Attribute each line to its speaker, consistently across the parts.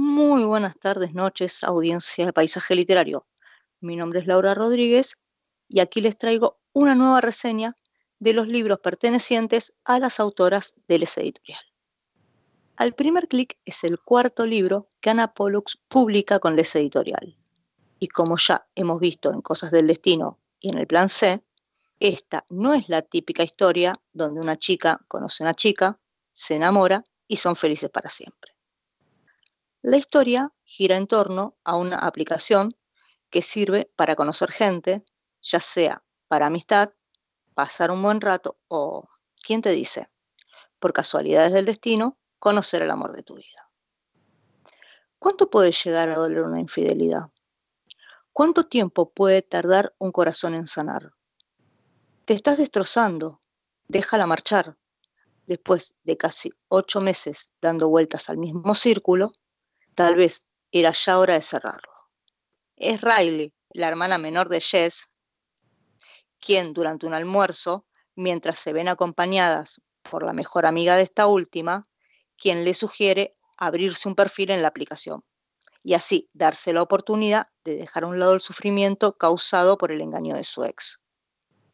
Speaker 1: Muy buenas tardes, noches, audiencia de Paisaje Literario. Mi nombre es Laura Rodríguez y aquí les traigo una nueva reseña de los libros pertenecientes a las autoras del editorial. Al primer clic es el cuarto libro que Ana Pollux publica con Les Editorial. Y como ya hemos visto en Cosas del Destino y en el Plan C, esta no es la típica historia donde una chica conoce a una chica, se enamora y son felices para siempre. La historia gira en torno a una aplicación que sirve para conocer gente, ya sea para amistad, pasar un buen rato o, ¿quién te dice? Por casualidades del destino, conocer el amor de tu vida. ¿Cuánto puede llegar a doler una infidelidad? ¿Cuánto tiempo puede tardar un corazón en sanar? Te estás destrozando, déjala marchar. Después de casi ocho meses dando vueltas al mismo círculo, tal vez era ya hora de cerrarlo. Es Riley, la hermana menor de Jess, quien durante un almuerzo, mientras se ven acompañadas por la mejor amiga de esta última, quien le sugiere abrirse un perfil en la aplicación y así darse la oportunidad de dejar a un lado el sufrimiento causado por el engaño de su ex.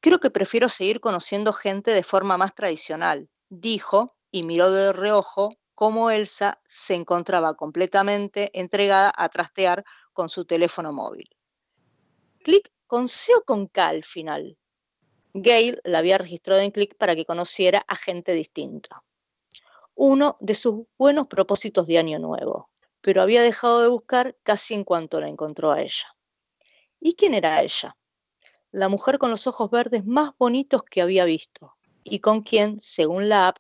Speaker 1: Creo que prefiero seguir conociendo gente de forma más tradicional, dijo y miró de reojo cómo Elsa se encontraba completamente entregada a trastear con su teléfono móvil. Click con C o con K al final. Gail la había registrado en Click para que conociera a gente distinta. Uno de sus buenos propósitos de año nuevo, pero había dejado de buscar casi en cuanto la encontró a ella. ¿Y quién era ella? La mujer con los ojos verdes más bonitos que había visto y con quien, según la app,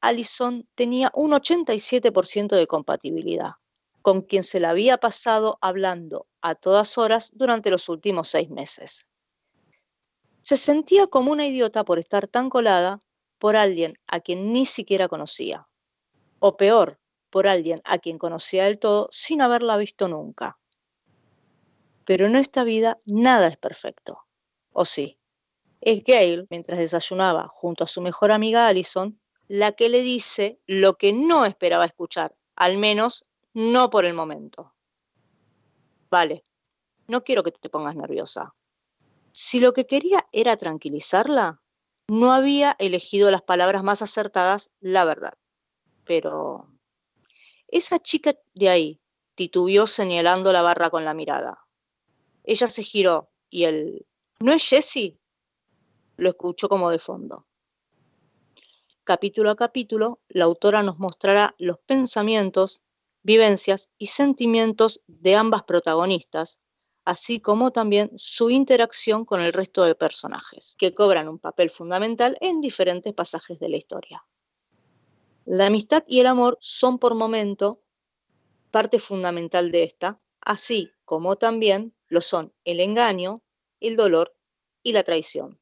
Speaker 1: Allison tenía un 87% de compatibilidad, con quien se la había pasado hablando a todas horas durante los últimos seis meses. Se sentía como una idiota por estar tan colada por alguien a quien ni siquiera conocía, o peor, por alguien a quien conocía del todo sin haberla visto nunca. Pero en esta vida nada es perfecto, ¿o sí? Es Gail, mientras desayunaba junto a su mejor amiga Allison, la que le dice lo que no esperaba escuchar, al menos no por el momento. Vale, no quiero que te pongas nerviosa. Si lo que quería era tranquilizarla, no había elegido las palabras más acertadas, la verdad. Pero esa chica de ahí titubeó señalando la barra con la mirada. Ella se giró y él, ¿no es Jessie? Lo escuchó como de fondo. Capítulo a capítulo, la autora nos mostrará los pensamientos, vivencias y sentimientos de ambas protagonistas, así como también su interacción con el resto de personajes, que cobran un papel fundamental en diferentes pasajes de la historia. La amistad y el amor son por momento parte fundamental de esta, así como también lo son el engaño, el dolor y la traición,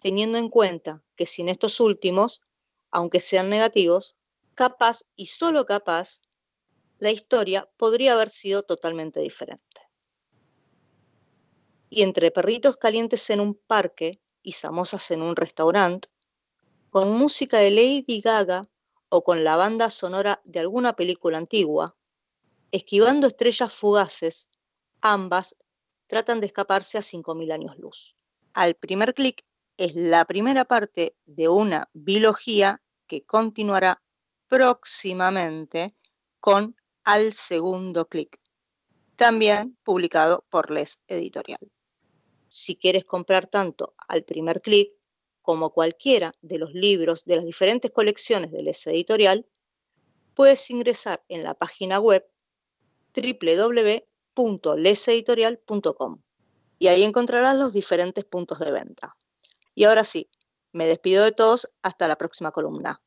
Speaker 1: teniendo en cuenta que sin estos últimos aunque sean negativos, capaz y solo capaz, la historia podría haber sido totalmente diferente. Y entre perritos calientes en un parque y samosas en un restaurante, con música de Lady Gaga o con la banda sonora de alguna película antigua, esquivando estrellas fugaces, ambas tratan de escaparse a 5.000 años luz. Al primer clic es la primera parte de una biología que continuará próximamente con Al segundo clic, también publicado por Les Editorial. Si quieres comprar tanto al primer clic como cualquiera de los libros de las diferentes colecciones de Les Editorial, puedes ingresar en la página web www.leseditorial.com y ahí encontrarás los diferentes puntos de venta. Y ahora sí, me despido de todos hasta la próxima columna.